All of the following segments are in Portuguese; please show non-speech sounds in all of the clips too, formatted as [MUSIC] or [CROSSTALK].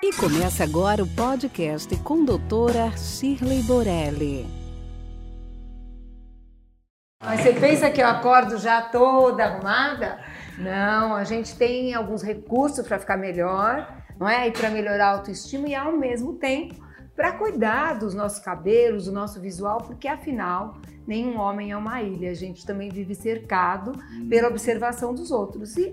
E começa agora o podcast com doutora Shirley Borelli. Mas você pensa que eu acordo já toda arrumada? Não, a gente tem alguns recursos para ficar melhor, não é? E para melhorar a autoestima e ao mesmo tempo para cuidar dos nossos cabelos, do nosso visual, porque afinal nenhum homem é uma ilha. A gente também vive cercado pela observação dos outros. E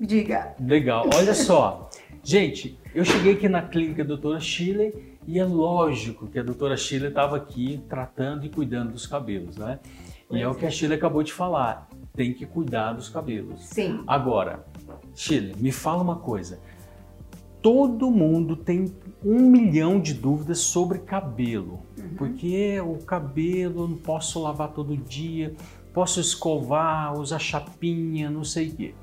diga. Legal. Olha só. Gente, eu cheguei aqui na clínica doutora Chile e é lógico que a doutora Chile estava aqui tratando e cuidando dos cabelos, né? E é o que a Chile acabou de falar, tem que cuidar dos cabelos. Sim. Agora, Chile, me fala uma coisa. Todo mundo tem um milhão de dúvidas sobre cabelo, uhum. porque o cabelo não posso lavar todo dia, posso escovar, usar chapinha, não sei o quê.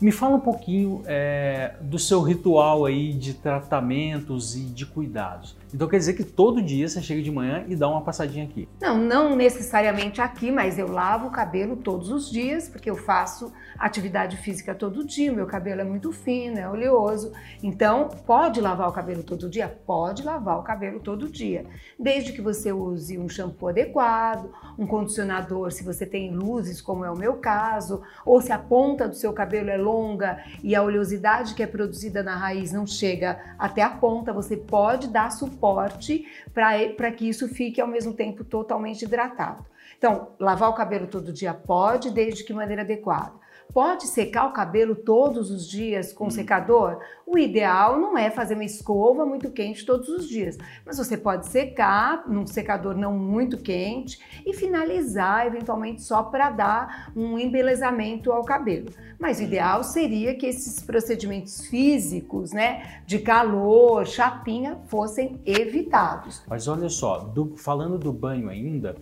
Me fala um pouquinho é, do seu ritual aí de tratamentos e de cuidados. Então quer dizer que todo dia você chega de manhã e dá uma passadinha aqui? Não, não necessariamente aqui, mas eu lavo o cabelo todos os dias, porque eu faço atividade física todo dia, meu cabelo é muito fino, é oleoso. Então, pode lavar o cabelo todo dia? Pode lavar o cabelo todo dia, desde que você use um shampoo adequado, um condicionador, se você tem luzes, como é o meu caso, ou se a ponta do seu cabelo é longa e a oleosidade que é produzida na raiz não chega até a ponta, você pode dar suporte suporte para que isso fique ao mesmo tempo totalmente hidratado. Então, lavar o cabelo todo dia pode, desde que maneira adequada. Pode secar o cabelo todos os dias com hum. secador? O ideal não é fazer uma escova muito quente todos os dias, mas você pode secar num secador não muito quente e finalizar eventualmente só para dar um embelezamento ao cabelo. Mas o ideal seria que esses procedimentos físicos, né, de calor, chapinha, fossem evitados. Mas olha só, do, falando do banho ainda,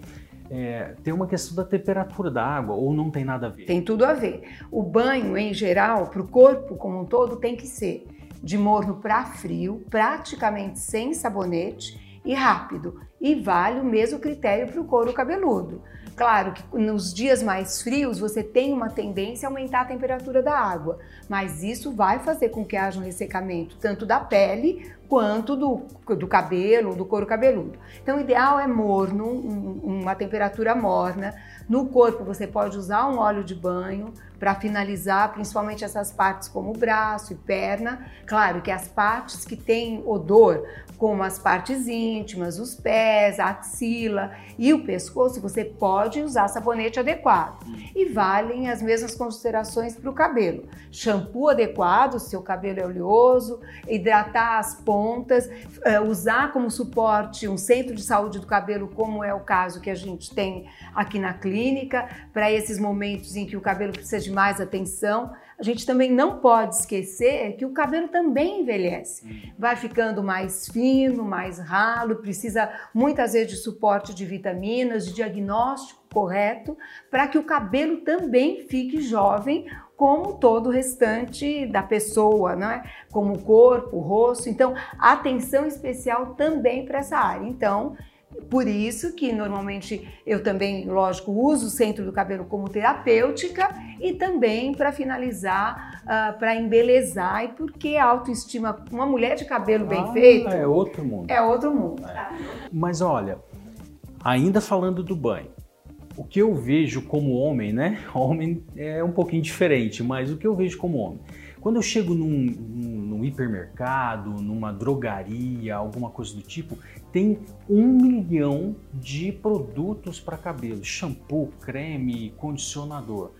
é, tem uma questão da temperatura da água ou não tem nada a ver? Tem tudo a ver. O banho, em geral, para o corpo como um todo, tem que ser de morno para frio, praticamente sem sabonete e rápido. E vale o mesmo critério para o couro cabeludo. Claro que nos dias mais frios você tem uma tendência a aumentar a temperatura da água, mas isso vai fazer com que haja um ressecamento tanto da pele quanto do, do cabelo, do couro cabeludo. Então, o ideal é morno, um, uma temperatura morna. No corpo, você pode usar um óleo de banho para finalizar, principalmente essas partes como o braço e perna. Claro que as partes que têm odor, como as partes íntimas, os pés, a axila e o pescoço, você pode usar sabonete adequado. E valem as mesmas considerações para o cabelo. Shampoo adequado, se seu cabelo é oleoso, hidratar as pontas, eh, usar como suporte um centro de saúde do cabelo, como é o caso que a gente tem aqui na clínica, para esses momentos em que o cabelo precisa de mais atenção. A gente também não pode esquecer que o cabelo também envelhece. Hum. Vai ficando mais fino, mais ralo, precisa muitas vezes de suporte de vitaminas, de diagnóstico correto, para que o cabelo também fique jovem, como todo o restante da pessoa, né? como o corpo, o rosto. Então, atenção especial também para essa área. Então, por isso que normalmente eu também, lógico, uso o centro do cabelo como terapêutica e também para finalizar, uh, ah, para embelezar e porque a autoestima, uma mulher de cabelo bem ah, feito é outro mundo. É outro mundo. É. Mas olha, ainda falando do banho, o que eu vejo como homem, né? [LAUGHS] Homem é um pouquinho diferente, mas o que eu vejo como homem quando eu chego num, num, num hipermercado, numa drogaria, alguma coisa do tipo, tem um milhão de produtos para cabelo: shampoo, creme, condicionador.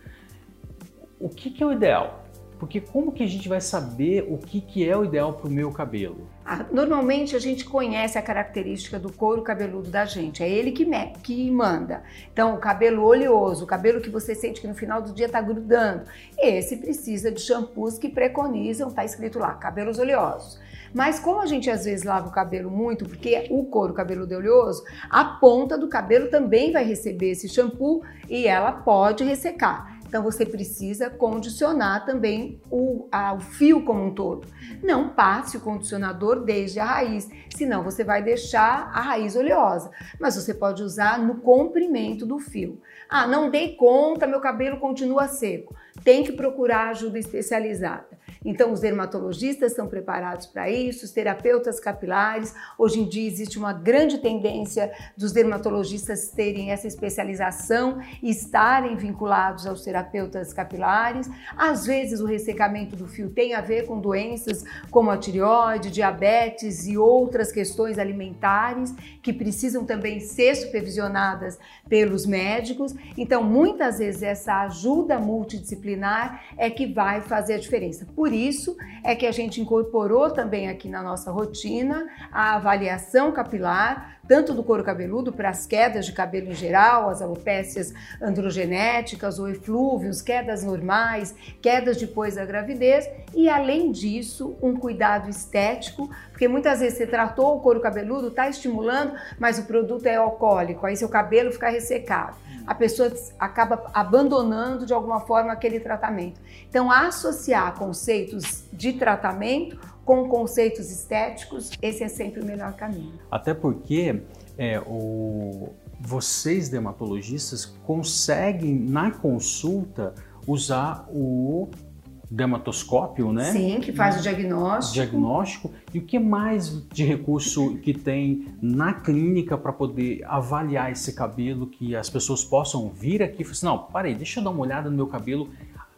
O que, que é o ideal? Porque como que a gente vai saber o que, que é o ideal para o meu cabelo? Normalmente a gente conhece a característica do couro cabeludo da gente, é ele que, me, que manda. Então, o cabelo oleoso, o cabelo que você sente que no final do dia está grudando, esse precisa de shampoos que preconizam, está escrito lá, cabelos oleosos. Mas como a gente às vezes lava o cabelo muito, porque o couro cabeludo é oleoso, a ponta do cabelo também vai receber esse shampoo e ela pode ressecar. Então você precisa condicionar também o, a, o fio como um todo. Não passe o condicionador desde a raiz, senão você vai deixar a raiz oleosa. Mas você pode usar no comprimento do fio. Ah, não dei conta, meu cabelo continua seco. Tem que procurar ajuda especializada. Então, os dermatologistas estão preparados para isso, os terapeutas capilares. Hoje em dia existe uma grande tendência dos dermatologistas terem essa especialização e estarem vinculados aos terapeutas capilares. Às vezes, o ressecamento do fio tem a ver com doenças como a tireoide, diabetes e outras questões alimentares que precisam também ser supervisionadas pelos médicos. Então, muitas vezes, essa ajuda multidisciplinar é que vai fazer a diferença. Por isso é que a gente incorporou também aqui na nossa rotina a avaliação capilar, tanto do couro cabeludo para as quedas de cabelo em geral, as alopécias androgenéticas ou eflúvios, quedas normais, quedas depois da gravidez e além disso, um cuidado estético, porque muitas vezes você tratou o couro cabeludo, está estimulando, mas o produto é alcoólico, aí seu cabelo fica ressecado a pessoa acaba abandonando de alguma forma aquele tratamento. Então, associar conceitos de tratamento com conceitos estéticos, esse é sempre o melhor caminho. Até porque é, o, vocês dermatologistas conseguem na consulta usar o dermatoscópio, né? Sim, que faz o diagnóstico. Diagnóstico. E o que mais de recurso que tem na clínica para poder avaliar esse cabelo, que as pessoas possam vir aqui e falar assim, não, parei, deixa eu dar uma olhada no meu cabelo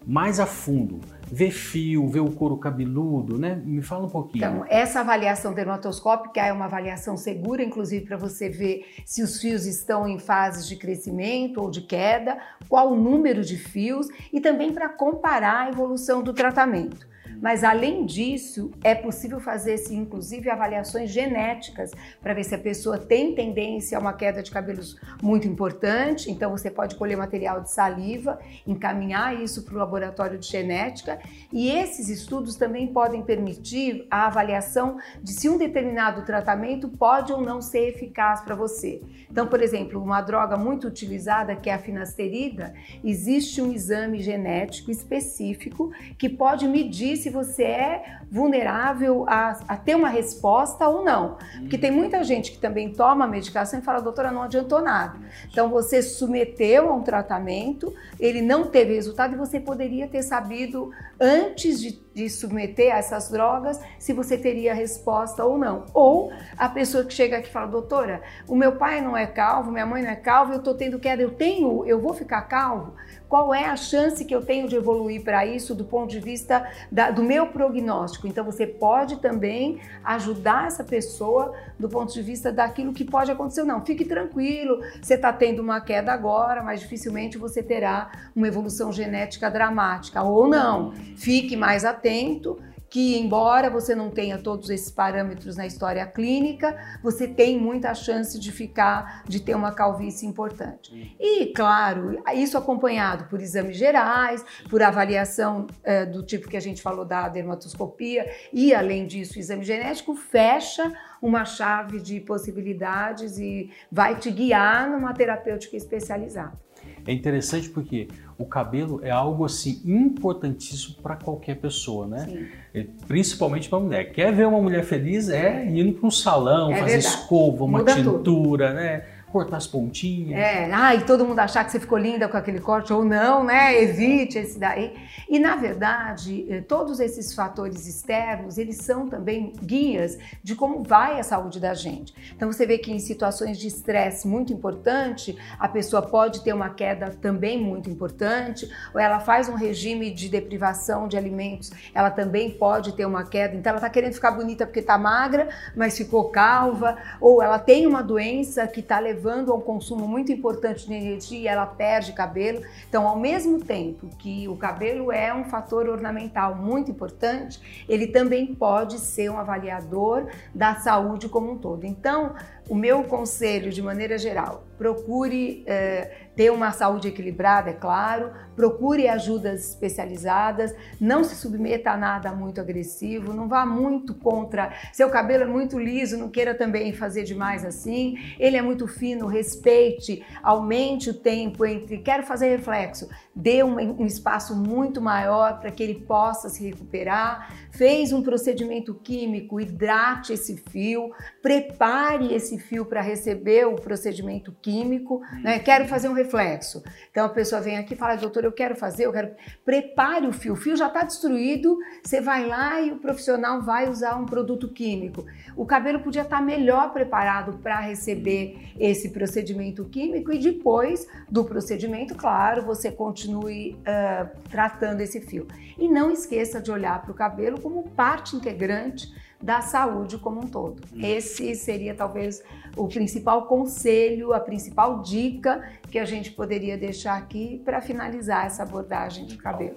mais a fundo, ver fio, ver o couro cabeludo, né? Me fala um pouquinho. Então, essa avaliação dermatoscópica é uma avaliação segura, inclusive para você ver se os fios estão em fases de crescimento ou de queda, qual o número de fios e também para comparar a evolução do tratamento. Mas além disso, é possível fazer -se, inclusive avaliações genéticas para ver se a pessoa tem tendência a uma queda de cabelos muito importante. Então você pode colher material de saliva, encaminhar isso para o laboratório de genética e esses estudos também podem permitir a avaliação de se um determinado tratamento pode ou não ser eficaz para você. Então, por exemplo, uma droga muito utilizada que é a finasterida, existe um exame genético específico que pode medir se se você é vulnerável a, a, ter uma resposta ou não. Porque tem muita gente que também toma medicação e fala, doutora, não adiantou nada. Então você submeteu a um tratamento, ele não teve resultado e você poderia ter sabido antes de, de submeter a essas drogas se você teria resposta ou não. Ou a pessoa que chega aqui e fala, doutora, o meu pai não é calvo, minha mãe não é calva, eu estou tendo queda, eu tenho, eu vou ficar calvo? Qual é a chance que eu tenho de evoluir para isso do ponto de vista da, do meu prognóstico? Então você pode também ajudar essa pessoa do ponto de vista daquilo que pode acontecer. Não, fique tranquilo, você está tendo uma queda agora, mas dificilmente você terá uma evolução genética dramática. Ou não, fique mais atento que embora você não tenha todos esses parâmetros na história clínica, você tem muita chance de ficar, de ter uma calvície importante. E, claro, isso acompanhado por exames gerais, por avaliação é, do tipo que a gente falou da dermatoscopia e, além disso, o exame genético fecha uma chave de possibilidades e vai te guiar numa terapêutica especializada. É interessante porque o cabelo é algo assim importantíssimo para qualquer pessoa, né? Sim. Principalmente para mulher. Quer ver uma mulher feliz? É indo para um salão, é fazer verdade. escova, uma Muda tintura, tudo. né? Cortar as pontinhas. É, ah, e todo mundo achar que você ficou linda com aquele corte ou não, né? Evite esse daí. E na verdade, eh, todos esses fatores externos, eles são também guias de como vai a saúde da gente. Então você vê que em situações de estresse muito importante, a pessoa pode ter uma queda também muito importante, ou ela faz um regime de deprivação de alimentos, ela também pode ter uma queda. Então ela está querendo ficar bonita porque está magra, mas ficou calva, ou ela tem uma doença que está levando levando a um consumo muito importante de energia ela perde cabelo. Então, ao mesmo tempo que o cabelo é um fator ornamental muito importante, ele também pode ser um avaliador da saúde como um todo. Então, o meu conselho, de maneira geral, procure eh, ter uma saúde equilibrada, é claro, procure ajudas especializadas, não se submeta a nada muito agressivo, não vá muito contra. Seu cabelo é muito liso, não queira também fazer demais assim. Ele é muito fino, respeite, aumente o tempo entre quero fazer reflexo, dê um, um espaço muito maior para que ele possa se recuperar. Fez um procedimento químico, hidrate esse fio, prepare esse fio para receber o procedimento químico químico, né? Quero fazer um reflexo. Então a pessoa vem aqui e fala, doutor, eu quero fazer, eu quero. Prepare o fio. O fio já está destruído, você vai lá e o profissional vai usar um produto químico. O cabelo podia estar tá melhor preparado para receber esse procedimento químico e depois do procedimento, claro, você continue uh, tratando esse fio. E não esqueça de olhar para o cabelo como parte integrante da saúde como um todo. Hum. Esse seria talvez o principal conselho, a principal dica que a gente poderia deixar aqui para finalizar essa abordagem do cabelo.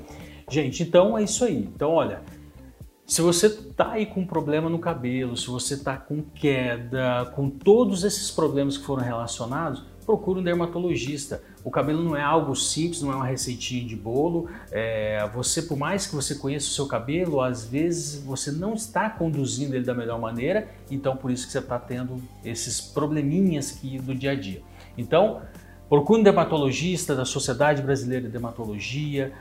Gente, então é isso aí. Então, olha, se você tá aí com problema no cabelo, se você tá com queda, com todos esses problemas que foram relacionados, procure um dermatologista. O cabelo não é algo simples, não é uma receitinha de bolo. É, você, por mais que você conheça o seu cabelo, às vezes você não está conduzindo ele da melhor maneira, então por isso que você está tendo esses probleminhas que, do dia a dia. Então, procure um dermatologista da Sociedade Brasileira de Dermatologia,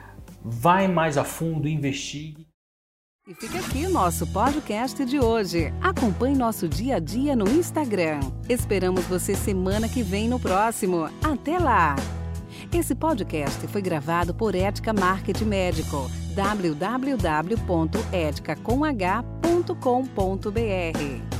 vai mais a fundo, investigue. E fica aqui nosso podcast de hoje. Acompanhe nosso dia a dia no Instagram. Esperamos você semana que vem no próximo. Até lá! Esse podcast foi gravado por Ética Marketing Médico. www.eticacomh.com.br